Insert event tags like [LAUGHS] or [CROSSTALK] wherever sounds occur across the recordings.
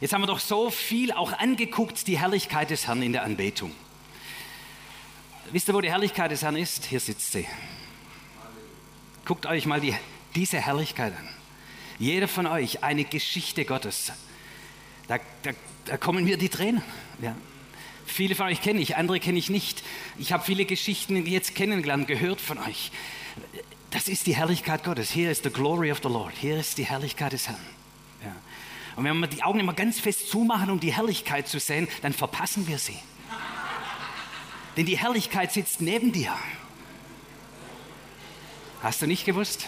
Jetzt haben wir doch so viel auch angeguckt, die Herrlichkeit des Herrn in der Anbetung. Wisst ihr, wo die Herrlichkeit des Herrn ist? Hier sitzt sie. Guckt euch mal die, diese Herrlichkeit an. Jeder von euch eine Geschichte Gottes. Da, da, da kommen mir die Tränen. Ja. Viele von euch kenne ich, andere kenne ich nicht. Ich habe viele Geschichten jetzt kennengelernt, gehört von euch. Das ist die Herrlichkeit Gottes. Hier ist the glory of the Lord. Hier ist die Herrlichkeit des Herrn. Und wenn wir die Augen immer ganz fest zumachen, um die Herrlichkeit zu sehen, dann verpassen wir sie. Denn die Herrlichkeit sitzt neben dir. Hast du nicht gewusst?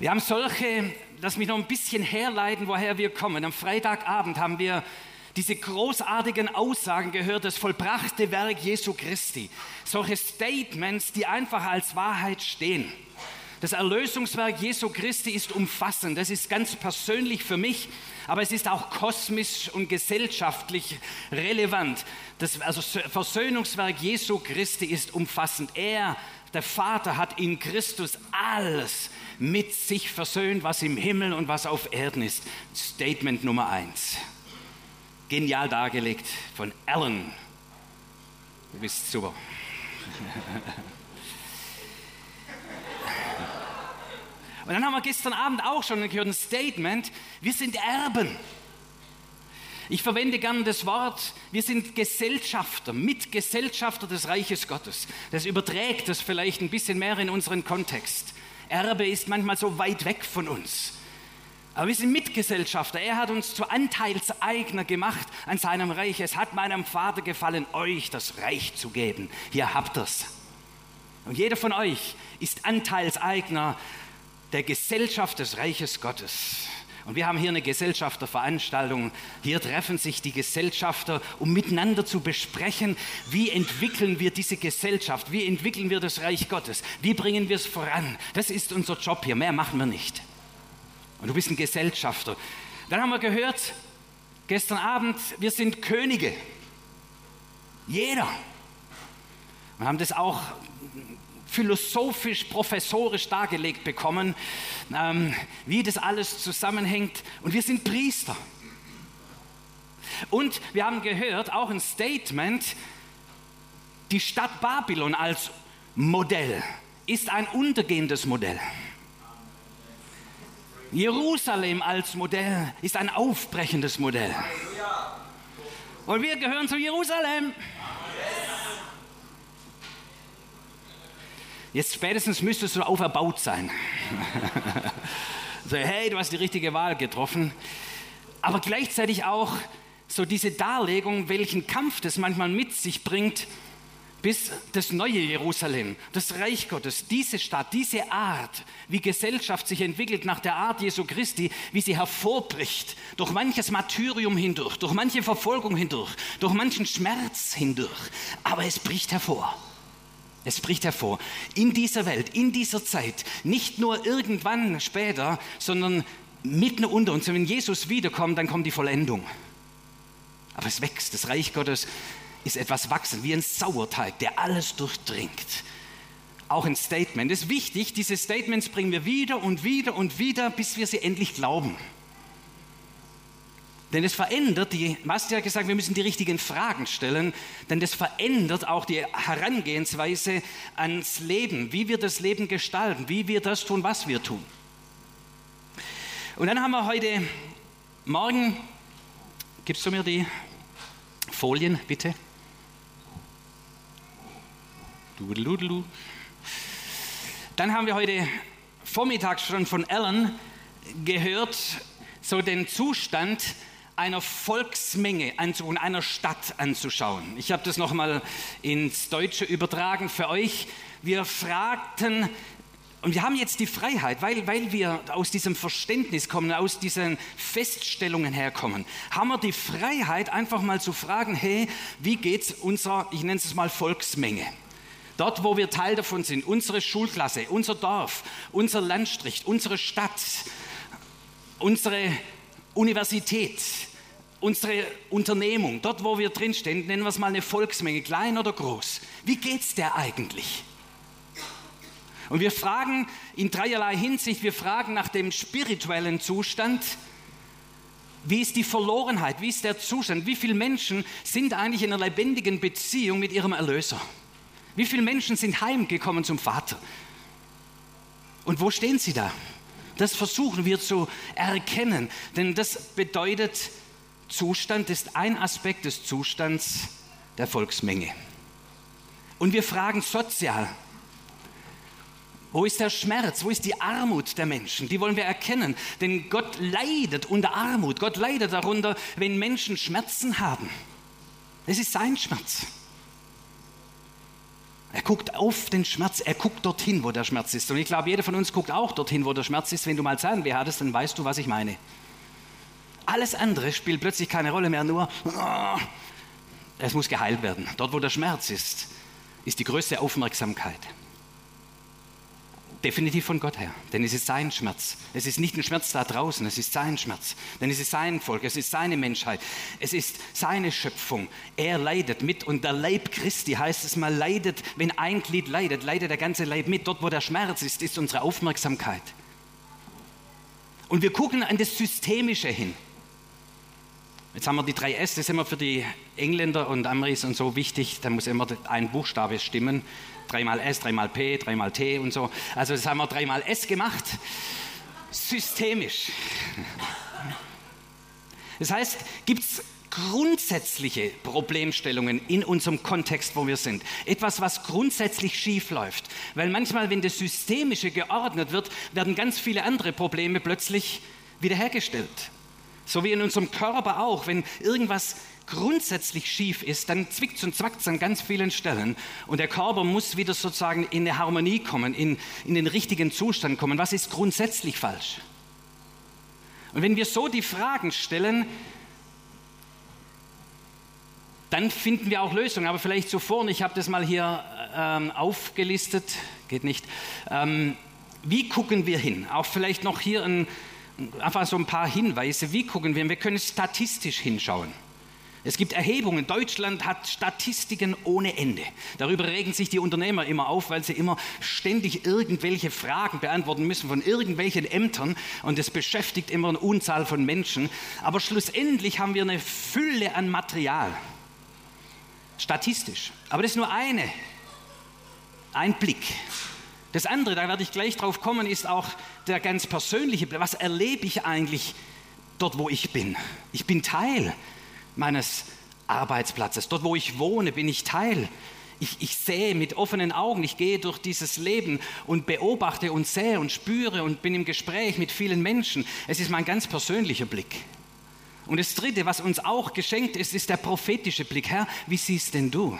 Wir haben solche, lass mich noch ein bisschen herleiten, woher wir kommen. Am Freitagabend haben wir diese großartigen Aussagen gehört, das vollbrachte Werk Jesu Christi. Solche Statements, die einfach als Wahrheit stehen. Das Erlösungswerk Jesu Christi ist umfassend. Das ist ganz persönlich für mich, aber es ist auch kosmisch und gesellschaftlich relevant. Das also Versöhnungswerk Jesu Christi ist umfassend. Er, der Vater, hat in Christus alles mit sich versöhnt, was im Himmel und was auf Erden ist. Statement Nummer eins. Genial dargelegt von Alan. Du bist super. Und dann haben wir gestern Abend auch schon gehört ein Statement, wir sind Erben. Ich verwende gern das Wort, wir sind Gesellschafter, Mitgesellschafter des Reiches Gottes. Das überträgt das vielleicht ein bisschen mehr in unseren Kontext. Erbe ist manchmal so weit weg von uns. Aber wir sind Mitgesellschafter. Er hat uns zu Anteilseigner gemacht an seinem Reich. Es hat meinem Vater gefallen, euch das Reich zu geben. Hier habt ihr's. Und jeder von euch ist Anteilseigner der Gesellschaft des Reiches Gottes. Und wir haben hier eine Gesellschafterveranstaltung. Hier treffen sich die Gesellschafter, um miteinander zu besprechen, wie entwickeln wir diese Gesellschaft, wie entwickeln wir das Reich Gottes, wie bringen wir es voran. Das ist unser Job hier, mehr machen wir nicht. Und du bist ein Gesellschafter. Dann haben wir gehört, gestern Abend, wir sind Könige. Jeder. Wir haben das auch philosophisch, professorisch dargelegt bekommen, ähm, wie das alles zusammenhängt. Und wir sind Priester. Und wir haben gehört, auch ein Statement, die Stadt Babylon als Modell ist ein untergehendes Modell. Jerusalem als Modell ist ein aufbrechendes Modell. Und wir gehören zu Jerusalem. Jetzt spätestens müsstest du auferbaut sein. so, hey, du hast die richtige Wahl getroffen. Aber gleichzeitig auch so diese Darlegung, welchen Kampf das manchmal mit sich bringt, bis das neue Jerusalem, das Reich Gottes, diese Stadt, diese Art, wie Gesellschaft sich entwickelt nach der Art Jesu Christi, wie sie hervorbricht, durch manches Martyrium hindurch, durch manche Verfolgung hindurch, durch manchen Schmerz hindurch, aber es bricht hervor. Es bricht hervor. In dieser Welt, in dieser Zeit, nicht nur irgendwann später, sondern mitten unter uns. Wenn Jesus wiederkommt, dann kommt die Vollendung. Aber es wächst. Das Reich Gottes ist etwas wachsend, wie ein Sauerteig, der alles durchdringt. Auch ein Statement. Es ist wichtig, diese Statements bringen wir wieder und wieder und wieder, bis wir sie endlich glauben. Denn es verändert die, Basti hat gesagt, wir müssen die richtigen Fragen stellen, denn das verändert auch die Herangehensweise ans Leben, wie wir das Leben gestalten, wie wir das tun, was wir tun. Und dann haben wir heute Morgen, gibst du mir die Folien bitte? Dann haben wir heute Vormittag schon von Ellen gehört, so den Zustand, einer Volksmenge anzuschauen, einer Stadt anzuschauen. Ich habe das nochmal ins Deutsche übertragen für euch. Wir fragten, und wir haben jetzt die Freiheit, weil, weil wir aus diesem Verständnis kommen, aus diesen Feststellungen herkommen, haben wir die Freiheit, einfach mal zu fragen, hey, wie geht's unserer, ich nenne es mal Volksmenge? Dort, wo wir Teil davon sind, unsere Schulklasse, unser Dorf, unser Landstrich, unsere Stadt, unsere Universität, unsere Unternehmung, dort wo wir drinstehen, nennen wir es mal eine Volksmenge, klein oder groß. Wie geht es der eigentlich? Und wir fragen in dreierlei Hinsicht, wir fragen nach dem spirituellen Zustand, wie ist die Verlorenheit, wie ist der Zustand, wie viele Menschen sind eigentlich in einer lebendigen Beziehung mit ihrem Erlöser? Wie viele Menschen sind heimgekommen zum Vater? Und wo stehen sie da? Das versuchen wir zu erkennen, denn das bedeutet, Zustand ist ein Aspekt des Zustands der Volksmenge. Und wir fragen sozial, wo ist der Schmerz? Wo ist die Armut der Menschen? Die wollen wir erkennen. Denn Gott leidet unter Armut. Gott leidet darunter, wenn Menschen Schmerzen haben. Es ist sein Schmerz. Er guckt auf den Schmerz, er guckt dorthin, wo der Schmerz ist. Und ich glaube, jeder von uns guckt auch dorthin, wo der Schmerz ist. Wenn du mal Zahnweh hattest, dann weißt du, was ich meine. Alles andere spielt plötzlich keine Rolle mehr, nur oh, es muss geheilt werden. Dort, wo der Schmerz ist, ist die größte Aufmerksamkeit. Definitiv von Gott her, denn es ist sein Schmerz. Es ist nicht ein Schmerz da draußen, es ist sein Schmerz. Denn es ist sein Volk, es ist seine Menschheit, es ist seine Schöpfung. Er leidet mit und der Leib Christi heißt es mal, leidet, wenn ein Glied leidet, leidet der ganze Leib mit. Dort, wo der Schmerz ist, ist unsere Aufmerksamkeit. Und wir gucken an das Systemische hin. Jetzt haben wir die drei S, das ist immer für die Engländer und Ameris und so wichtig, da muss immer ein Buchstabe stimmen dreimal S, dreimal P, dreimal T und so. Also das haben wir dreimal S gemacht. Systemisch. Das heißt, gibt es grundsätzliche Problemstellungen in unserem Kontext, wo wir sind. Etwas, was grundsätzlich schief läuft. Weil manchmal, wenn das Systemische geordnet wird, werden ganz viele andere Probleme plötzlich wiederhergestellt. So wie in unserem Körper auch. Wenn irgendwas grundsätzlich schief ist, dann zwickt es und zwackt es an ganz vielen Stellen. Und der Körper muss wieder sozusagen in eine Harmonie kommen, in, in den richtigen Zustand kommen. Was ist grundsätzlich falsch? Und wenn wir so die Fragen stellen, dann finden wir auch Lösungen. Aber vielleicht zuvor, und ich habe das mal hier ähm, aufgelistet, geht nicht. Ähm, wie gucken wir hin? Auch vielleicht noch hier ein, einfach so ein paar Hinweise. Wie gucken wir? Wir können statistisch hinschauen. Es gibt Erhebungen. Deutschland hat Statistiken ohne Ende. Darüber regen sich die Unternehmer immer auf, weil sie immer ständig irgendwelche Fragen beantworten müssen von irgendwelchen Ämtern. Und das beschäftigt immer eine Unzahl von Menschen. Aber schlussendlich haben wir eine Fülle an Material. Statistisch. Aber das ist nur eine. Ein Blick. Das andere, da werde ich gleich drauf kommen, ist auch der ganz persönliche Blick. Was erlebe ich eigentlich dort, wo ich bin? Ich bin Teil meines Arbeitsplatzes. Dort, wo ich wohne, bin ich Teil. Ich, ich sehe mit offenen Augen, ich gehe durch dieses Leben und beobachte und sehe und spüre und bin im Gespräch mit vielen Menschen. Es ist mein ganz persönlicher Blick. Und das Dritte, was uns auch geschenkt ist, ist der prophetische Blick. Herr, wie siehst denn du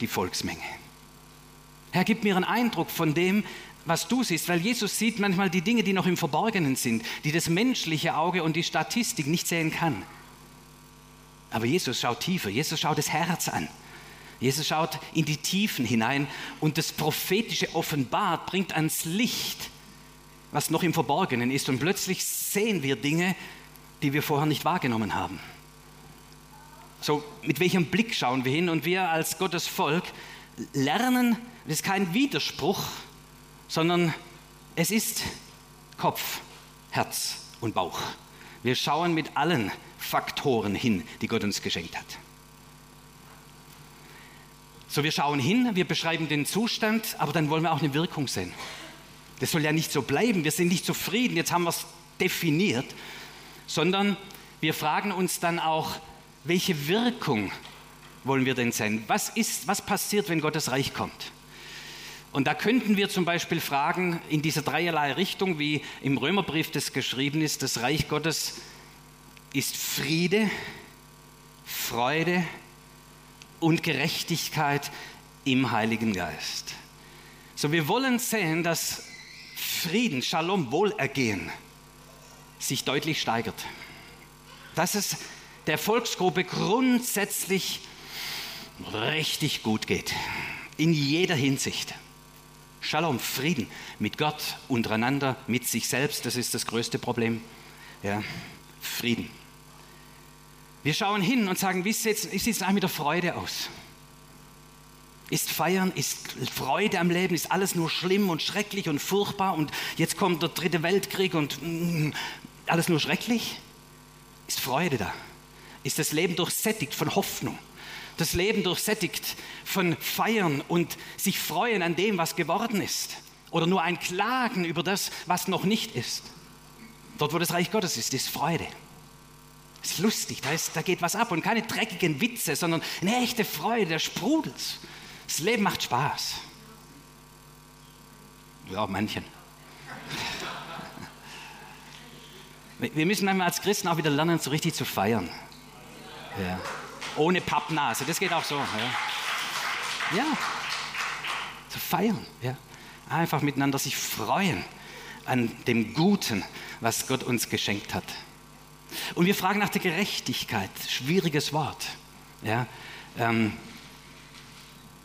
die Volksmenge? Herr, gib mir einen Eindruck von dem, was du siehst, weil Jesus sieht manchmal die Dinge, die noch im Verborgenen sind, die das menschliche Auge und die Statistik nicht sehen kann. Aber Jesus schaut tiefer. Jesus schaut das Herz an. Jesus schaut in die Tiefen hinein und das prophetische offenbart, bringt ans Licht, was noch im Verborgenen ist. Und plötzlich sehen wir Dinge, die wir vorher nicht wahrgenommen haben. So, mit welchem Blick schauen wir hin? Und wir als Gottes Volk lernen, das ist kein Widerspruch, sondern es ist Kopf, Herz und Bauch. Wir schauen mit allen Faktoren hin, die Gott uns geschenkt hat. So, wir schauen hin, wir beschreiben den Zustand, aber dann wollen wir auch eine Wirkung sehen. Das soll ja nicht so bleiben, wir sind nicht zufrieden, jetzt haben wir es definiert, sondern wir fragen uns dann auch, welche Wirkung wollen wir denn sehen? Was ist, was passiert, wenn Gottes Reich kommt? Und da könnten wir zum Beispiel fragen, in dieser dreierlei Richtung, wie im Römerbrief das geschrieben ist, das Reich Gottes ist Friede, Freude und Gerechtigkeit im Heiligen Geist. So, wir wollen sehen, dass Frieden, Shalom, Wohlergehen sich deutlich steigert. Dass es der Volksgruppe grundsätzlich richtig gut geht. In jeder Hinsicht. Shalom, Frieden mit Gott, untereinander, mit sich selbst, das ist das größte Problem. Ja, Frieden. Wir schauen hin und sagen, wie sieht es eigentlich mit der Freude aus? Ist Feiern, ist Freude am Leben, ist alles nur schlimm und schrecklich und furchtbar und jetzt kommt der dritte Weltkrieg und mm, alles nur schrecklich? Ist Freude da? Ist das Leben durchsättigt von Hoffnung? Das Leben durchsättigt von Feiern und sich freuen an dem, was geworden ist? Oder nur ein Klagen über das, was noch nicht ist? Dort, wo das Reich Gottes ist, ist Freude. Ist lustig, da, ist, da geht was ab und keine dreckigen Witze, sondern eine echte Freude, der sprudelt. Das Leben macht Spaß. Ja, manchen. Wir müssen manchmal als Christen auch wieder lernen, so richtig zu feiern. Ja. Ohne Pappnase, das geht auch so. Ja, ja. zu feiern. Ja. Einfach miteinander sich freuen an dem Guten, was Gott uns geschenkt hat. Und wir fragen nach der Gerechtigkeit. Schwieriges Wort. Ja? Ähm,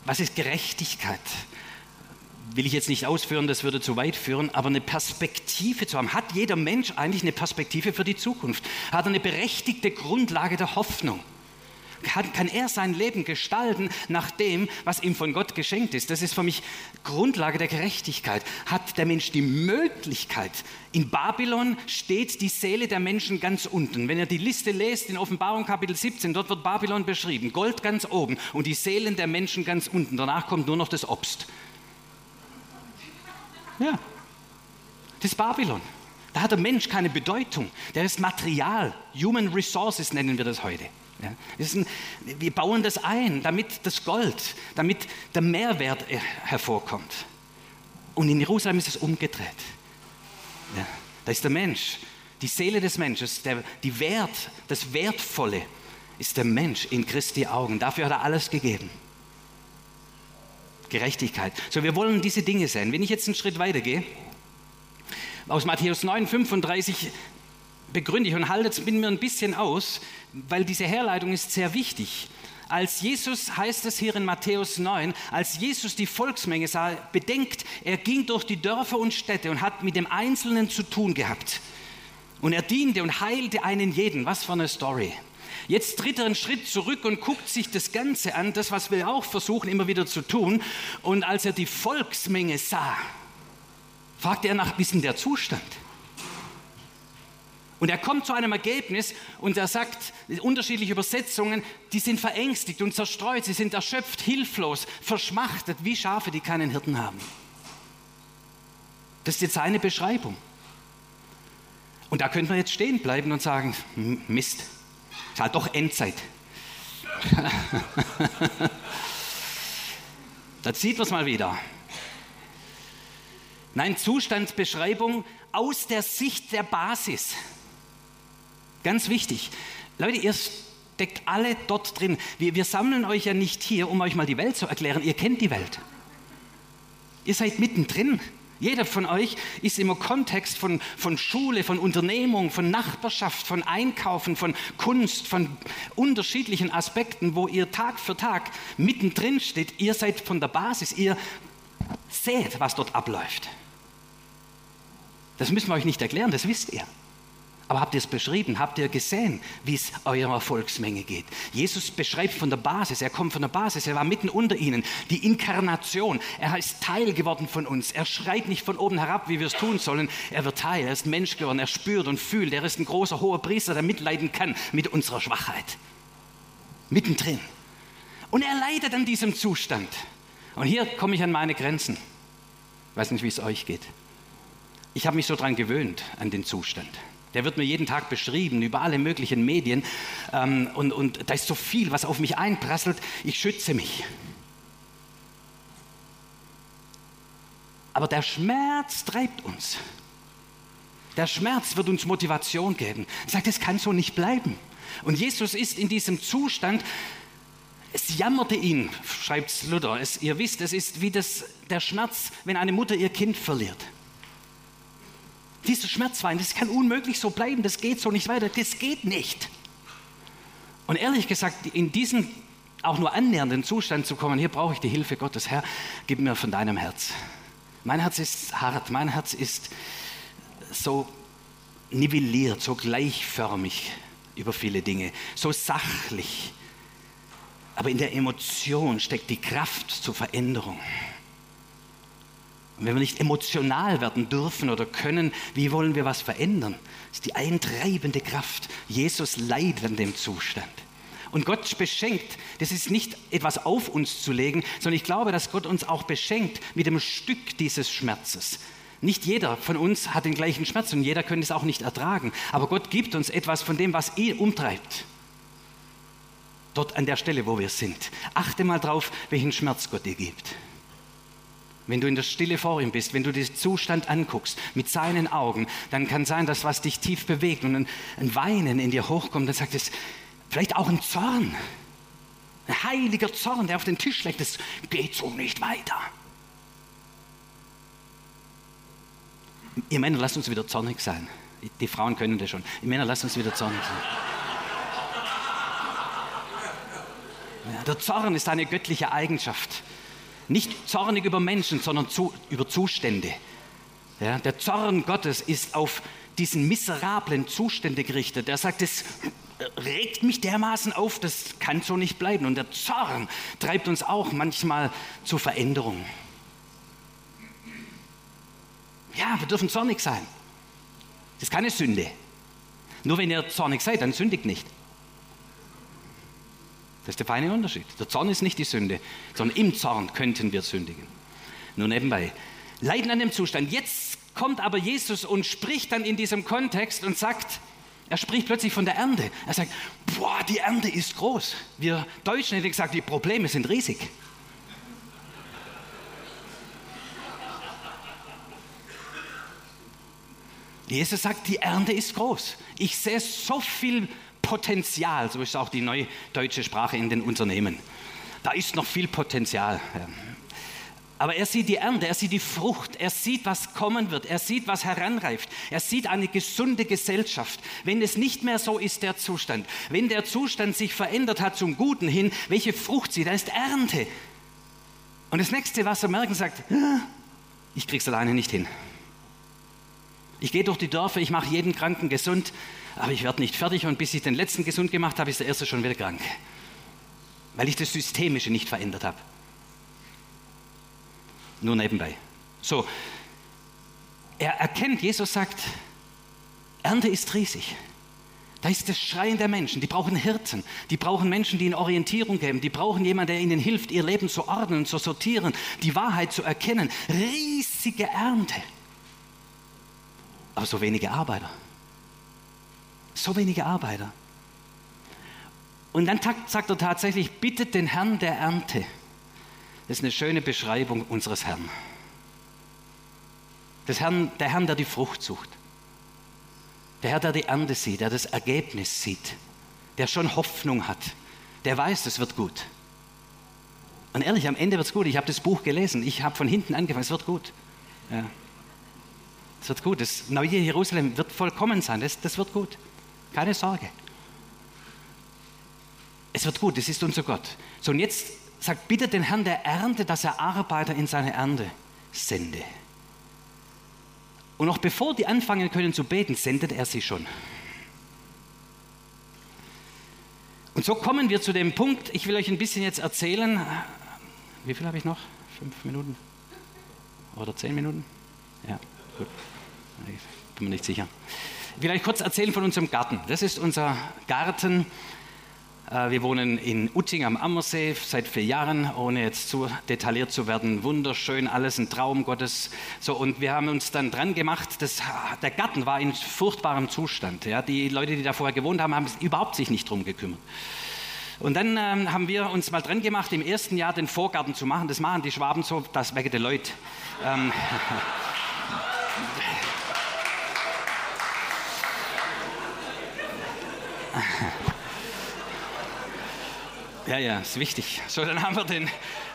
was ist Gerechtigkeit? Will ich jetzt nicht ausführen, das würde zu weit führen, aber eine Perspektive zu haben. Hat jeder Mensch eigentlich eine Perspektive für die Zukunft? Hat er eine berechtigte Grundlage der Hoffnung? Kann, kann er sein Leben gestalten nach dem, was ihm von Gott geschenkt ist. Das ist für mich Grundlage der Gerechtigkeit. Hat der Mensch die Möglichkeit, in Babylon steht die Seele der Menschen ganz unten. Wenn ihr die Liste lest in Offenbarung Kapitel 17, dort wird Babylon beschrieben. Gold ganz oben und die Seelen der Menschen ganz unten. Danach kommt nur noch das Obst. Ja, das ist Babylon. Da hat der Mensch keine Bedeutung. Der ist Material. Human Resources nennen wir das heute. Ja, wir bauen das ein, damit das Gold, damit der Mehrwert äh, hervorkommt. Und in Jerusalem ist es umgedreht. Ja, da ist der Mensch, die Seele des Menschen, der, die Wert, das Wertvolle ist der Mensch in Christi Augen. Dafür hat er alles gegeben. Gerechtigkeit. So, wir wollen diese Dinge sehen. Wenn ich jetzt einen Schritt weitergehe, aus Matthäus 9, 35 begründe ich und halte es mir ein bisschen aus, weil diese Herleitung ist sehr wichtig. Als Jesus, heißt es hier in Matthäus 9, als Jesus die Volksmenge sah, bedenkt, er ging durch die Dörfer und Städte und hat mit dem Einzelnen zu tun gehabt. Und er diente und heilte einen jeden. Was für eine Story. Jetzt tritt er einen Schritt zurück und guckt sich das Ganze an, das, was wir auch versuchen immer wieder zu tun. Und als er die Volksmenge sah, fragte er nach, wie ist denn der Zustand? Und er kommt zu einem Ergebnis und er sagt, unterschiedliche Übersetzungen, die sind verängstigt und zerstreut, sie sind erschöpft, hilflos, verschmachtet, wie Schafe, die keinen Hirten haben. Das ist jetzt seine Beschreibung. Und da könnte man jetzt stehen bleiben und sagen, Mist, ist halt doch Endzeit. [LAUGHS] da sieht man es mal wieder. Nein, Zustandsbeschreibung aus der Sicht der Basis. Ganz wichtig. Leute, ihr steckt alle dort drin. Wir, wir sammeln euch ja nicht hier, um euch mal die Welt zu erklären. Ihr kennt die Welt. Ihr seid mittendrin. Jeder von euch ist im Kontext von, von Schule, von Unternehmung, von Nachbarschaft, von Einkaufen, von Kunst, von unterschiedlichen Aspekten, wo ihr Tag für Tag mittendrin steht. Ihr seid von der Basis, ihr seht, was dort abläuft. Das müssen wir euch nicht erklären, das wisst ihr. Aber habt ihr es beschrieben? Habt ihr gesehen, wie es eurer Volksmenge geht? Jesus beschreibt von der Basis. Er kommt von der Basis. Er war mitten unter ihnen. Die Inkarnation. Er ist Teil geworden von uns. Er schreit nicht von oben herab, wie wir es tun sollen. Er wird Teil. Er ist Mensch geworden. Er spürt und fühlt. Er ist ein großer, hoher Priester, der mitleiden kann mit unserer Schwachheit. Mittendrin. Und er leidet an diesem Zustand. Und hier komme ich an meine Grenzen. Ich weiß nicht, wie es euch geht. Ich habe mich so daran gewöhnt, an den Zustand. Der wird mir jeden Tag beschrieben über alle möglichen Medien. Ähm, und, und da ist so viel, was auf mich einprasselt. Ich schütze mich. Aber der Schmerz treibt uns. Der Schmerz wird uns Motivation geben. Er sagt, es kann so nicht bleiben. Und Jesus ist in diesem Zustand, es jammerte ihn, schreibt Luther. Es, ihr wisst, es ist wie das, der Schmerz, wenn eine Mutter ihr Kind verliert. Dieser Schmerzwein, das kann unmöglich so bleiben, das geht so nicht weiter, das geht nicht. Und ehrlich gesagt, in diesen auch nur annähernden Zustand zu kommen, hier brauche ich die Hilfe Gottes. Herr, gib mir von deinem Herz. Mein Herz ist hart, mein Herz ist so nivelliert, so gleichförmig über viele Dinge, so sachlich. Aber in der Emotion steckt die Kraft zur Veränderung. Wenn wir nicht emotional werden dürfen oder können, wie wollen wir was verändern? Das ist die eintreibende Kraft. Jesus leidet an dem Zustand. Und Gott beschenkt, das ist nicht etwas auf uns zu legen, sondern ich glaube, dass Gott uns auch beschenkt mit dem Stück dieses Schmerzes. Nicht jeder von uns hat den gleichen Schmerz und jeder könnte es auch nicht ertragen. Aber Gott gibt uns etwas von dem, was ihn umtreibt. Dort an der Stelle, wo wir sind. Achte mal drauf, welchen Schmerz Gott dir gibt. Wenn du in der Stille vor ihm bist, wenn du diesen Zustand anguckst mit seinen Augen, dann kann sein, dass was dich tief bewegt und ein, ein Weinen in dir hochkommt, dann sagt es vielleicht auch ein Zorn. Ein heiliger Zorn, der auf den Tisch legt, es geht so nicht weiter. Ihr Männer, lasst uns wieder zornig sein. Die Frauen können das schon. Ihr Männer, lasst uns wieder zornig sein. Ja, der Zorn ist eine göttliche Eigenschaft. Nicht zornig über Menschen, sondern zu, über Zustände. Ja, der Zorn Gottes ist auf diesen miserablen Zustände gerichtet. Er sagt, es regt mich dermaßen auf, das kann so nicht bleiben. Und der Zorn treibt uns auch manchmal zur Veränderung. Ja, wir dürfen zornig sein. Das ist keine Sünde. Nur wenn ihr zornig seid, dann sündigt nicht. Das ist der feine Unterschied. Der Zorn ist nicht die Sünde, sondern im Zorn könnten wir sündigen. Nur nebenbei. Leiden an dem Zustand. Jetzt kommt aber Jesus und spricht dann in diesem Kontext und sagt, er spricht plötzlich von der Ernte. Er sagt, boah, die Ernte ist groß. Wir Deutschen hätten gesagt, die Probleme sind riesig. Jesus sagt, die Ernte ist groß. Ich sehe so viel Potenzial, so ist auch die neue deutsche Sprache in den Unternehmen. Da ist noch viel Potenzial. Aber er sieht die Ernte, er sieht die Frucht, er sieht, was kommen wird, er sieht, was heranreift, er sieht eine gesunde Gesellschaft. Wenn es nicht mehr so ist, der Zustand, wenn der Zustand sich verändert hat zum Guten hin, welche Frucht sieht, da ist Ernte. Und das nächste, was er merken, sagt, ah, ich krieg's alleine nicht hin. Ich gehe durch die Dörfer, ich mache jeden Kranken gesund, aber ich werde nicht fertig und bis ich den letzten gesund gemacht habe, ist der erste schon wieder krank. Weil ich das Systemische nicht verändert habe. Nur nebenbei. So, er erkennt, Jesus sagt, Ernte ist riesig. Da ist das Schreien der Menschen. Die brauchen Hirten. Die brauchen Menschen, die ihnen Orientierung geben. Die brauchen jemanden, der ihnen hilft, ihr Leben zu ordnen, zu sortieren, die Wahrheit zu erkennen. Riesige Ernte. Aber so wenige Arbeiter. So wenige Arbeiter. Und dann sagt er tatsächlich, bittet den Herrn der Ernte. Das ist eine schöne Beschreibung unseres Herrn. Das Herrn der Herrn, der die Frucht sucht. Der Herr, der die Ernte sieht, der das Ergebnis sieht, der schon Hoffnung hat, der weiß, es wird gut. Und ehrlich, am Ende wird es gut. Ich habe das Buch gelesen, ich habe von hinten angefangen, es wird gut. Ja. Es wird gut. Das neue Jerusalem wird vollkommen sein, das, das wird gut. Keine Sorge. Es wird gut, es ist unser Gott. So, und jetzt sagt, bitte den Herrn der Ernte, dass er Arbeiter in seine Ernte sende. Und noch bevor die anfangen können zu beten, sendet er sie schon. Und so kommen wir zu dem Punkt, ich will euch ein bisschen jetzt erzählen. Wie viel habe ich noch? Fünf Minuten? Oder zehn Minuten? Ja, gut. Ich bin mir nicht sicher. Euch kurz erzählen von unserem Garten. Das ist unser Garten. Äh, wir wohnen in Utting am Ammersee seit vier Jahren, ohne jetzt zu detailliert zu werden. Wunderschön, alles ein Traum Gottes. So, und wir haben uns dann dran gemacht, das, der Garten war in furchtbarem Zustand. Ja. Die Leute, die da vorher gewohnt haben, haben sich überhaupt nicht drum gekümmert. Und dann ähm, haben wir uns mal dran gemacht, im ersten Jahr den Vorgarten zu machen. Das machen die Schwaben so, das wegen der Leute. Ähm, [LAUGHS] Ja, ja, ist wichtig. So, dann haben wir den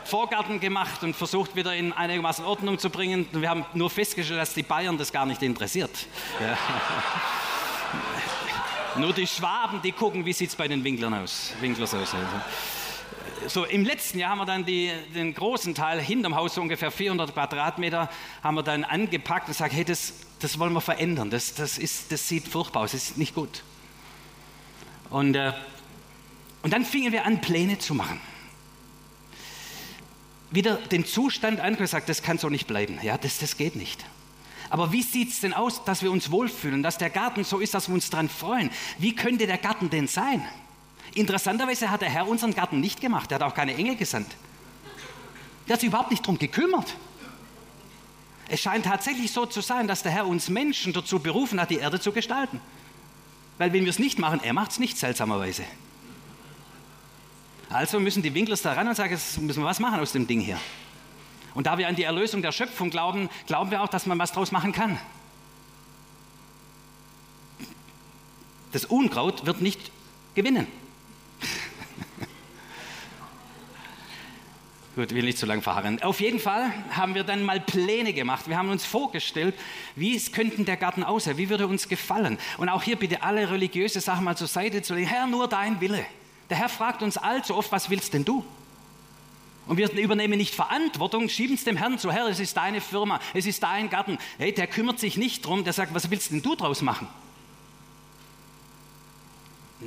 Vorgarten gemacht und versucht wieder in einigermaßen Ordnung zu bringen. Wir haben nur festgestellt, dass die Bayern das gar nicht interessiert. Ja. [LAUGHS] nur die Schwaben, die gucken, wie sieht es bei den Winklern aus. Winklers aus. Also. So, im letzten Jahr haben wir dann die, den großen Teil hinterm Haus, so ungefähr 400 Quadratmeter, haben wir dann angepackt und gesagt, hey, das, das wollen wir verändern. Das, das, ist, das sieht furchtbar aus, das ist nicht gut. Und, äh, und dann fingen wir an, Pläne zu machen. Wieder den Zustand angesagt, das kann so nicht bleiben. Ja, das, das geht nicht. Aber wie sieht es denn aus, dass wir uns wohlfühlen, dass der Garten so ist, dass wir uns daran freuen? Wie könnte der Garten denn sein? Interessanterweise hat der Herr unseren Garten nicht gemacht. Er hat auch keine Engel gesandt. Der hat sich überhaupt nicht darum gekümmert. Es scheint tatsächlich so zu sein, dass der Herr uns Menschen dazu berufen hat, die Erde zu gestalten. Weil wenn wir es nicht machen, er macht es nicht seltsamerweise. Also müssen die Winklers da ran und sagen, jetzt müssen wir was machen aus dem Ding hier. Und da wir an die Erlösung der Schöpfung glauben, glauben wir auch, dass man was draus machen kann. Das Unkraut wird nicht gewinnen. Gut, will nicht zu lange verharren. Auf jeden Fall haben wir dann mal Pläne gemacht. Wir haben uns vorgestellt, wie es könnten der Garten aussehen, wie würde uns gefallen. Und auch hier bitte alle religiöse Sachen mal zur Seite zu legen. Herr, nur dein Wille. Der Herr fragt uns allzu oft, was willst denn du? Und wir übernehmen nicht Verantwortung, schieben es dem Herrn zu, Herr, es ist deine Firma, es ist dein Garten. Hey, der kümmert sich nicht drum, der sagt, was willst denn du draus machen?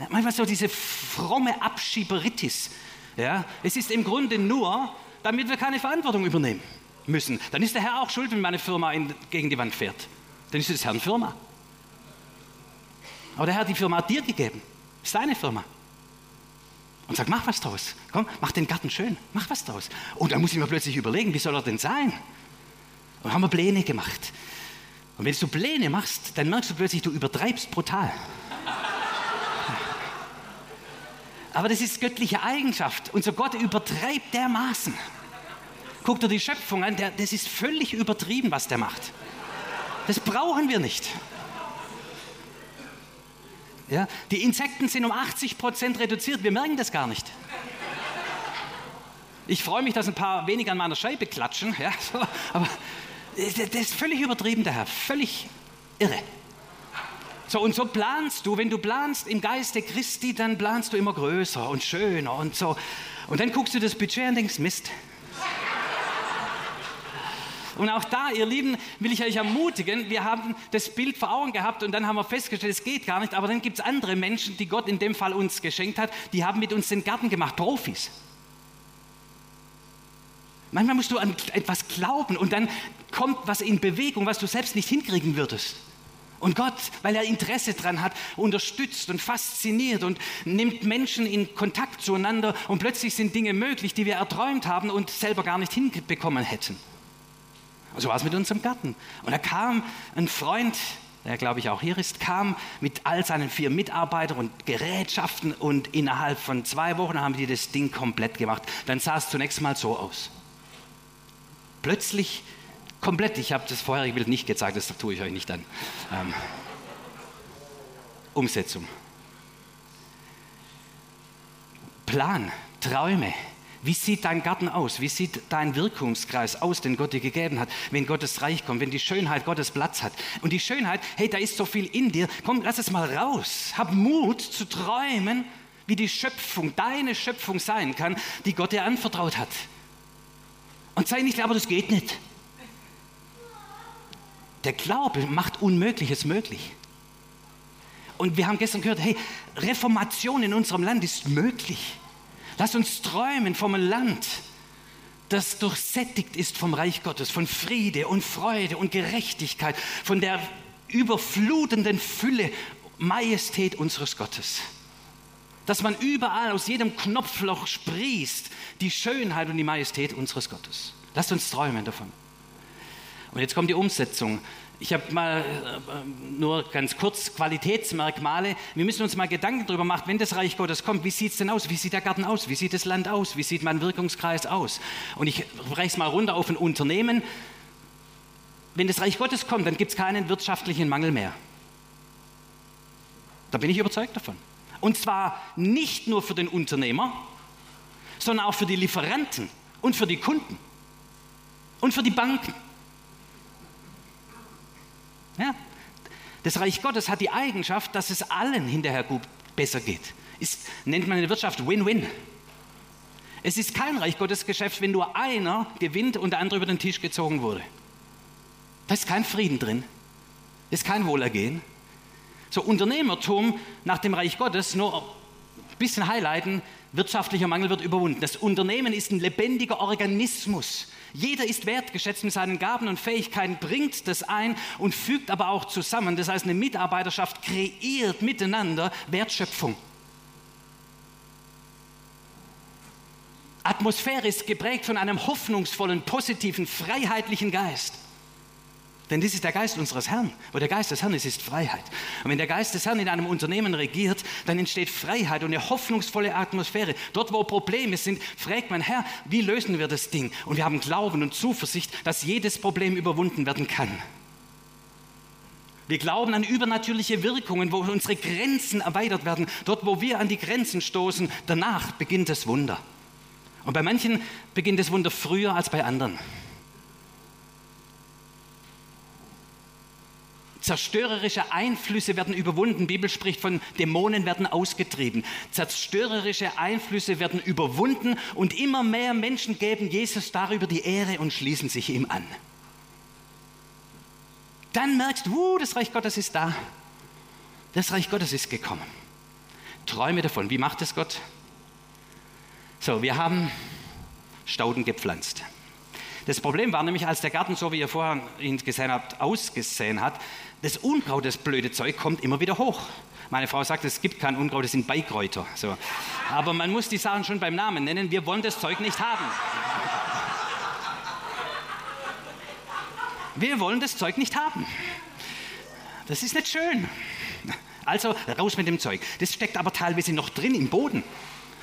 Manchmal so diese fromme Abschieberitis. Ja, es ist im Grunde nur, damit wir keine Verantwortung übernehmen müssen. Dann ist der Herr auch schuld, wenn meine Firma in, gegen die Wand fährt. Dann ist es Herrn Firma. Aber der Herr hat die Firma dir gegeben. Ist deine Firma. Und sagt, mach was draus. Komm, mach den Garten schön. Mach was draus. Und dann muss ich mir plötzlich überlegen, wie soll er denn sein? Und haben wir Pläne gemacht. Und wenn du Pläne machst, dann merkst du plötzlich, du übertreibst brutal. Aber das ist göttliche Eigenschaft. Unser Gott übertreibt dermaßen. Guck dir die Schöpfung an, der, das ist völlig übertrieben, was der macht. Das brauchen wir nicht. Ja, die Insekten sind um 80 Prozent reduziert, wir merken das gar nicht. Ich freue mich, dass ein paar weniger an meiner Scheibe klatschen, ja, so, [LAUGHS] aber das ist völlig übertrieben, der Herr, völlig irre. So, und so planst du, wenn du planst im Geiste Christi, dann planst du immer größer und schöner und so. Und dann guckst du das Budget und denkst, Mist. Und auch da, ihr Lieben, will ich euch ermutigen, wir haben das Bild vor Augen gehabt und dann haben wir festgestellt, es geht gar nicht, aber dann gibt es andere Menschen, die Gott in dem Fall uns geschenkt hat, die haben mit uns den Garten gemacht, Profis. Manchmal musst du an etwas glauben und dann kommt was in Bewegung, was du selbst nicht hinkriegen würdest. Und Gott, weil er Interesse daran hat, unterstützt und fasziniert und nimmt Menschen in Kontakt zueinander und plötzlich sind Dinge möglich, die wir erträumt haben und selber gar nicht hinbekommen hätten. Und so war es mit unserem Garten. Und da kam ein Freund, der glaube ich auch hier ist, kam mit all seinen vier Mitarbeitern und Gerätschaften und innerhalb von zwei Wochen haben die das Ding komplett gemacht. Dann sah es zunächst mal so aus. Plötzlich komplett. Ich habe das vorherige Bild nicht gezeigt, das tue ich euch nicht an. Ähm, Umsetzung. Plan, Träume. Wie sieht dein Garten aus? Wie sieht dein Wirkungskreis aus, den Gott dir gegeben hat, wenn Gottes Reich kommt, wenn die Schönheit Gottes Platz hat? Und die Schönheit, hey, da ist so viel in dir. Komm, lass es mal raus. Hab Mut zu träumen, wie die Schöpfung, deine Schöpfung sein kann, die Gott dir anvertraut hat. Und sei nicht, aber das geht nicht. Der Glaube macht Unmögliches möglich. Und wir haben gestern gehört, hey, Reformation in unserem Land ist möglich. Lass uns träumen vom Land, das durchsättigt ist vom Reich Gottes, von Friede und Freude und Gerechtigkeit, von der überflutenden Fülle, Majestät unseres Gottes. Dass man überall aus jedem Knopfloch sprießt die Schönheit und die Majestät unseres Gottes. Lasst uns träumen davon. Und jetzt kommt die Umsetzung. Ich habe mal äh, nur ganz kurz Qualitätsmerkmale. Wir müssen uns mal Gedanken darüber machen, wenn das Reich Gottes kommt, wie sieht es denn aus? Wie sieht der Garten aus? Wie sieht das Land aus? Wie sieht mein Wirkungskreis aus? Und ich breche es mal runter auf ein Unternehmen. Wenn das Reich Gottes kommt, dann gibt es keinen wirtschaftlichen Mangel mehr. Da bin ich überzeugt davon. Und zwar nicht nur für den Unternehmer, sondern auch für die Lieferanten und für die Kunden und für die Banken ja? Das Reich Gottes hat die Eigenschaft, dass es allen hinterher gut besser geht. Ist, nennt man in der Wirtschaft Win-Win. Es ist kein Reich Gottes Geschäft, wenn nur einer gewinnt und der andere über den Tisch gezogen wurde. Da ist kein Frieden drin. Da ist kein Wohlergehen. So Unternehmertum nach dem Reich Gottes, nur ein bisschen highlighten, wirtschaftlicher Mangel wird überwunden. Das Unternehmen ist ein lebendiger Organismus. Jeder ist wertgeschätzt mit seinen Gaben und Fähigkeiten, bringt das ein und fügt aber auch zusammen. Das heißt, eine Mitarbeiterschaft kreiert miteinander Wertschöpfung. Atmosphäre ist geprägt von einem hoffnungsvollen, positiven, freiheitlichen Geist. Denn das ist der Geist unseres Herrn. Wo der Geist des Herrn ist, ist Freiheit. Und wenn der Geist des Herrn in einem Unternehmen regiert, dann entsteht Freiheit und eine hoffnungsvolle Atmosphäre. Dort, wo Probleme sind, fragt man, Herr, wie lösen wir das Ding? Und wir haben Glauben und Zuversicht, dass jedes Problem überwunden werden kann. Wir glauben an übernatürliche Wirkungen, wo unsere Grenzen erweitert werden. Dort, wo wir an die Grenzen stoßen, danach beginnt das Wunder. Und bei manchen beginnt das Wunder früher als bei anderen. Zerstörerische Einflüsse werden überwunden. Die Bibel spricht von Dämonen werden ausgetrieben. Zerstörerische Einflüsse werden überwunden und immer mehr Menschen geben Jesus darüber die Ehre und schließen sich ihm an. Dann merkst du, uh, das Reich Gottes ist da. Das Reich Gottes ist gekommen. Träume davon. Wie macht es Gott? So, wir haben Stauden gepflanzt. Das Problem war nämlich, als der Garten, so wie ihr vorher ihn gesehen habt, ausgesehen hat, das Unkraut, das blöde Zeug, kommt immer wieder hoch. Meine Frau sagt, es gibt kein Unkraut, es sind Beikräuter. So. Aber man muss die Sachen schon beim Namen nennen. Wir wollen das Zeug nicht haben. Wir wollen das Zeug nicht haben. Das ist nicht schön. Also raus mit dem Zeug. Das steckt aber teilweise noch drin im Boden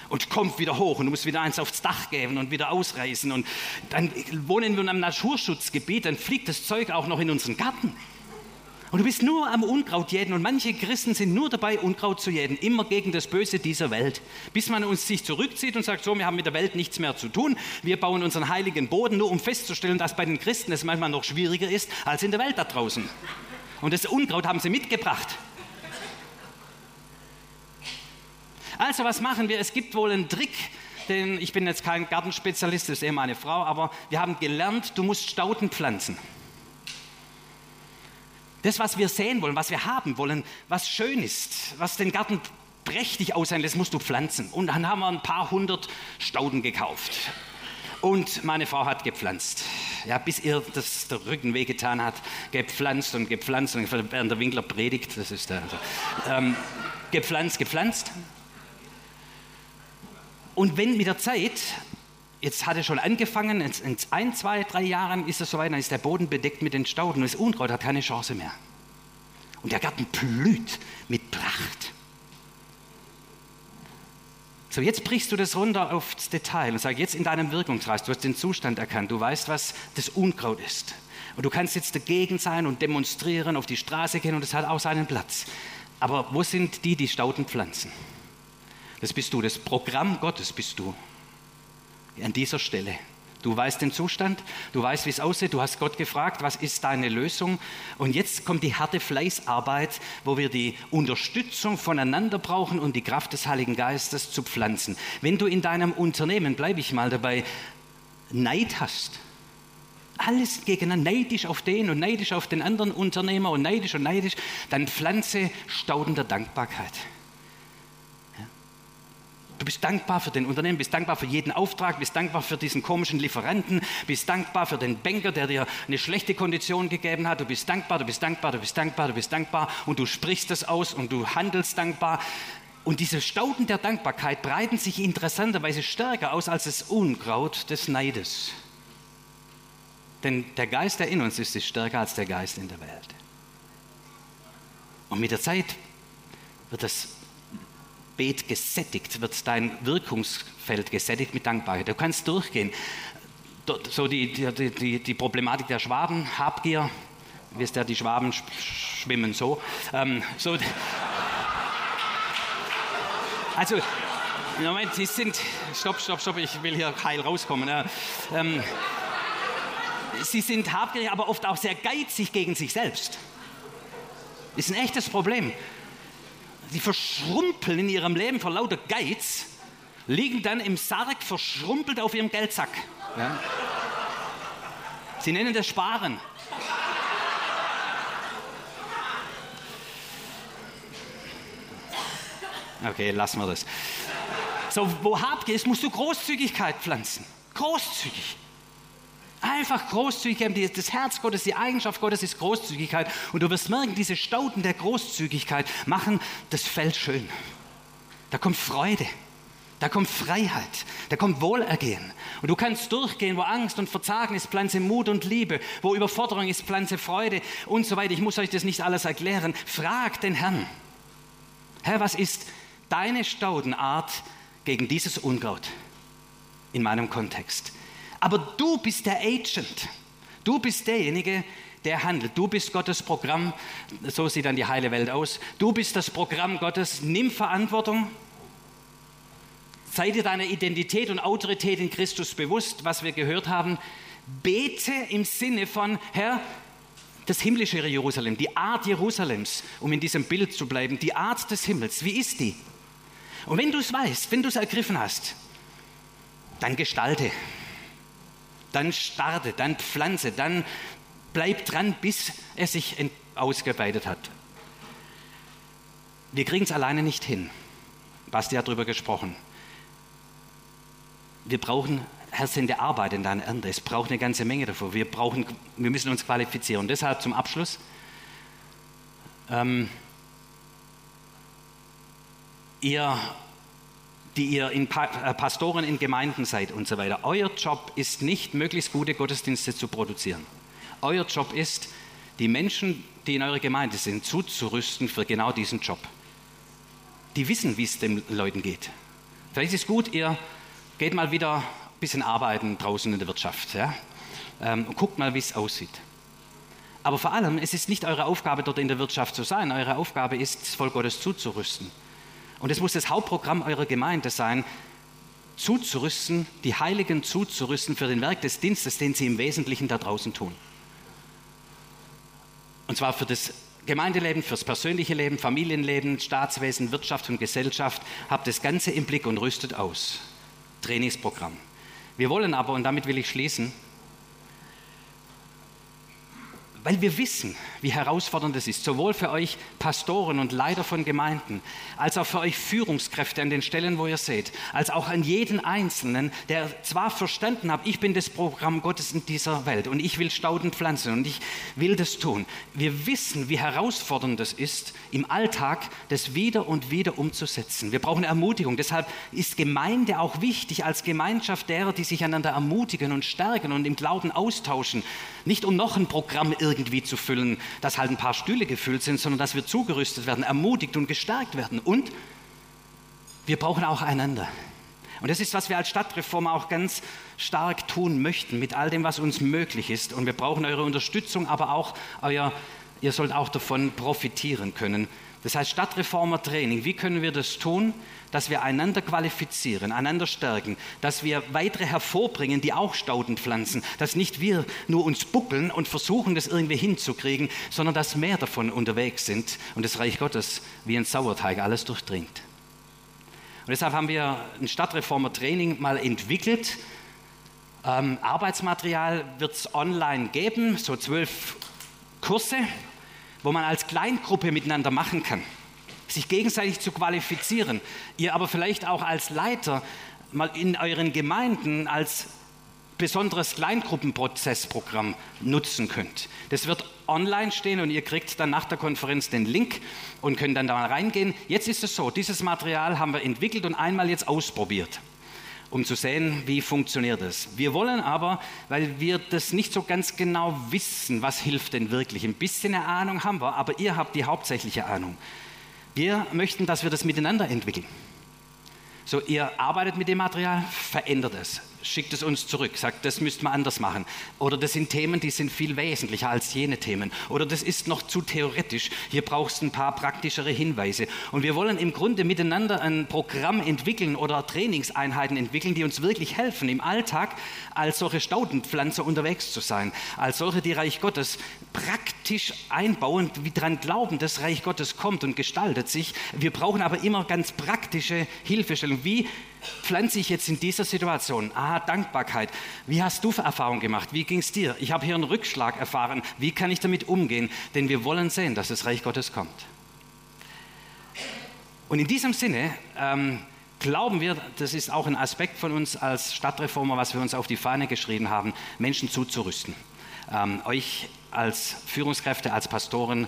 und kommt wieder hoch und du musst wieder eins aufs Dach geben und wieder ausreißen. Und dann wohnen wir in einem Naturschutzgebiet, dann fliegt das Zeug auch noch in unseren Garten. Und du bist nur am Unkraut jäten und manche Christen sind nur dabei, Unkraut zu jäten, immer gegen das Böse dieser Welt. Bis man uns sich zurückzieht und sagt, so, wir haben mit der Welt nichts mehr zu tun, wir bauen unseren heiligen Boden, nur um festzustellen, dass bei den Christen es manchmal noch schwieriger ist als in der Welt da draußen. Und das Unkraut haben sie mitgebracht. Also was machen wir? Es gibt wohl einen Trick, den, ich bin jetzt kein Gartenspezialist, das ist eher meine Frau, aber wir haben gelernt, du musst Stauden pflanzen. Das, was wir sehen wollen, was wir haben wollen, was schön ist, was den Garten prächtig aussehen lässt, musst du pflanzen. Und dann haben wir ein paar hundert Stauden gekauft. Und meine Frau hat gepflanzt. Ja, bis ihr das der Rücken wehgetan hat, gepflanzt und gepflanzt. Und während der Winkler predigt, das ist der. Also, ähm, gepflanzt, gepflanzt. Und wenn mit der Zeit, jetzt hat er schon angefangen, in ein, zwei, drei Jahren ist es soweit, dann ist der Boden bedeckt mit den Stauden und das Unkraut hat keine Chance mehr. Und der Garten blüht mit Pracht. So, jetzt brichst du das runter aufs Detail und sagst, jetzt in deinem Wirkungskreis, du hast den Zustand erkannt, du weißt, was das Unkraut ist. Und du kannst jetzt dagegen sein und demonstrieren, auf die Straße gehen und es hat auch seinen Platz. Aber wo sind die, die Stauden pflanzen? Das bist du, das Programm Gottes bist du. An dieser Stelle. Du weißt den Zustand, du weißt, wie es aussieht, du hast Gott gefragt, was ist deine Lösung. Und jetzt kommt die harte Fleißarbeit, wo wir die Unterstützung voneinander brauchen und die Kraft des Heiligen Geistes zu pflanzen. Wenn du in deinem Unternehmen, bleibe ich mal dabei, Neid hast, alles gegeneinander, neidisch auf den und neidisch auf den anderen Unternehmer und neidisch und neidisch, dann pflanze Stauden der Dankbarkeit. Du bist dankbar für den Unternehmen, bist dankbar für jeden Auftrag, bist dankbar für diesen komischen Lieferanten, bist dankbar für den Banker, der dir eine schlechte Kondition gegeben hat. Du bist dankbar, du bist dankbar, du bist dankbar, du bist dankbar und du sprichst das aus und du handelst dankbar. Und diese Stauden der Dankbarkeit breiten sich interessanterweise stärker aus als das Unkraut des Neides. Denn der Geist, der in uns ist, ist stärker als der Geist in der Welt. Und mit der Zeit wird das Beet gesättigt, wird dein Wirkungsfeld gesättigt mit Dankbarkeit. Du kannst durchgehen. So die, die, die, die Problematik der Schwaben, Habgier, wisst ihr, die Schwaben schwimmen so. Ähm, so also, Moment, sie sind, stopp, stopp, stopp, ich will hier heil rauskommen. Ähm, sie sind habgierig, aber oft auch sehr geizig gegen sich selbst. Ist ein echtes Problem die verschrumpeln in ihrem Leben vor lauter Geiz, liegen dann im Sarg verschrumpelt auf ihrem Geldsack. Ja? Sie nennen das Sparen. Okay, lassen wir das. So, wo habt ihr es, musst du Großzügigkeit pflanzen. Großzügig. Einfach großzügig. Das Herz Gottes, die Eigenschaft Gottes ist Großzügigkeit. Und du wirst merken, diese Stauden der Großzügigkeit machen das Feld schön. Da kommt Freude. Da kommt Freiheit, da kommt Wohlergehen. Und du kannst durchgehen, wo Angst und Verzagen ist, pflanze Mut und Liebe, wo Überforderung ist, pflanze Freude und so weiter. Ich muss euch das nicht alles erklären. Frag den Herrn. Herr, was ist deine Staudenart gegen dieses Unkraut in meinem Kontext? Aber du bist der Agent. Du bist derjenige, der handelt. Du bist Gottes Programm. So sieht dann die heile Welt aus. Du bist das Programm Gottes. Nimm Verantwortung Sei dir deiner Identität und Autorität in Christus bewusst, was wir gehört haben. Bete im Sinne von, Herr, das himmlische Jerusalem, die Art Jerusalems, um in diesem Bild zu bleiben, die Art des Himmels, wie ist die? Und wenn du es weißt, wenn du es ergriffen hast, dann gestalte, dann starte, dann pflanze, dann bleib dran, bis es sich ausgeweitet hat. Wir kriegen es alleine nicht hin. Basti hat darüber gesprochen wir brauchen Herr, sende Arbeit in deiner Ernte. Es braucht eine ganze Menge davon. Wir, brauchen, wir müssen uns qualifizieren. Deshalb zum Abschluss. Ähm, ihr, die ihr in pa äh, Pastoren in Gemeinden seid und so weiter, euer Job ist nicht, möglichst gute Gottesdienste zu produzieren. Euer Job ist, die Menschen, die in eurer Gemeinde sind, zuzurüsten für genau diesen Job. Die wissen, wie es den Leuten geht. Vielleicht ist es gut, ihr geht mal wieder ein bisschen arbeiten draußen in der Wirtschaft ja? ähm, und guckt mal, wie es aussieht. Aber vor allem, es ist nicht eure Aufgabe, dort in der Wirtschaft zu sein. Eure Aufgabe ist, das Volk Gottes zuzurüsten. Und es muss das Hauptprogramm eurer Gemeinde sein, zuzurüsten, die Heiligen zuzurüsten für den Werk des Dienstes, den sie im Wesentlichen da draußen tun. Und zwar für das Gemeindeleben, fürs persönliche Leben, Familienleben, Staatswesen, Wirtschaft und Gesellschaft. Habt das Ganze im Blick und rüstet aus. Trainingsprogramm. Wir wollen aber, und damit will ich schließen, weil wir wissen, wie herausfordernd es ist, sowohl für euch Pastoren und Leiter von Gemeinden, als auch für euch Führungskräfte an den Stellen, wo ihr seht, als auch an jeden Einzelnen, der zwar verstanden hat, ich bin das Programm Gottes in dieser Welt und ich will Stauden pflanzen und ich will das tun. Wir wissen, wie herausfordernd es ist, im Alltag das wieder und wieder umzusetzen. Wir brauchen Ermutigung. Deshalb ist Gemeinde auch wichtig als Gemeinschaft derer, die sich einander ermutigen und stärken und im Glauben austauschen. Nicht um noch ein Programm irgendwie zu füllen, dass halt ein paar Stühle gefüllt sind, sondern dass wir zugerüstet werden, ermutigt und gestärkt werden. Und wir brauchen auch einander. Und das ist, was wir als Stadtreform auch ganz stark tun möchten, mit all dem, was uns möglich ist. Und wir brauchen eure Unterstützung, aber auch euer, ihr sollt auch davon profitieren können. Das heißt Stadtreformer Training. Wie können wir das tun? dass wir einander qualifizieren, einander stärken, dass wir weitere hervorbringen, die auch Stauden pflanzen, dass nicht wir nur uns buckeln und versuchen, das irgendwie hinzukriegen, sondern dass mehr davon unterwegs sind und das Reich Gottes wie ein Sauerteig alles durchdringt. Und deshalb haben wir ein Stadtreformer-Training mal entwickelt. Ähm, Arbeitsmaterial wird es online geben, so zwölf Kurse, wo man als Kleingruppe miteinander machen kann sich gegenseitig zu qualifizieren. Ihr aber vielleicht auch als Leiter mal in euren Gemeinden als besonderes Kleingruppenprozessprogramm nutzen könnt. Das wird online stehen und ihr kriegt dann nach der Konferenz den Link und könnt dann da mal reingehen. Jetzt ist es so, dieses Material haben wir entwickelt und einmal jetzt ausprobiert um zu sehen, wie funktioniert es. Wir wollen aber, weil wir das nicht so ganz genau wissen, was hilft denn wirklich. Ein bisschen eine Ahnung haben wir, aber ihr habt die hauptsächliche Ahnung. Wir möchten, dass wir das miteinander entwickeln. So, ihr arbeitet mit dem Material, verändert es schickt es uns zurück, sagt, das müsste man anders machen. Oder das sind Themen, die sind viel wesentlicher als jene Themen. Oder das ist noch zu theoretisch. Hier brauchst du ein paar praktischere Hinweise. Und wir wollen im Grunde miteinander ein Programm entwickeln oder Trainingseinheiten entwickeln, die uns wirklich helfen, im Alltag als solche Staudenpflanzer unterwegs zu sein. Als solche, die Reich Gottes praktisch einbauen, wie daran glauben, das Reich Gottes kommt und gestaltet sich. Wir brauchen aber immer ganz praktische Hilfestellung. Wie pflanze ich jetzt in dieser Situation? Ah, Dankbarkeit. Wie hast du Erfahrung gemacht? Wie ging es dir? Ich habe hier einen Rückschlag erfahren. Wie kann ich damit umgehen? Denn wir wollen sehen, dass das Reich Gottes kommt. Und in diesem Sinne ähm, glauben wir, das ist auch ein Aspekt von uns als Stadtreformer, was wir uns auf die Fahne geschrieben haben, Menschen zuzurüsten. Ähm, euch als Führungskräfte, als Pastoren,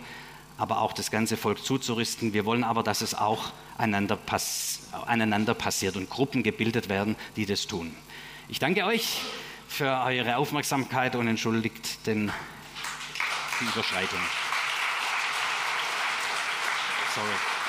aber auch das ganze Volk zuzurüsten. Wir wollen aber, dass es auch einander, pass aneinander passiert und Gruppen gebildet werden, die das tun. Ich danke euch für eure Aufmerksamkeit und entschuldigt den, die Überschreitung. Sorry.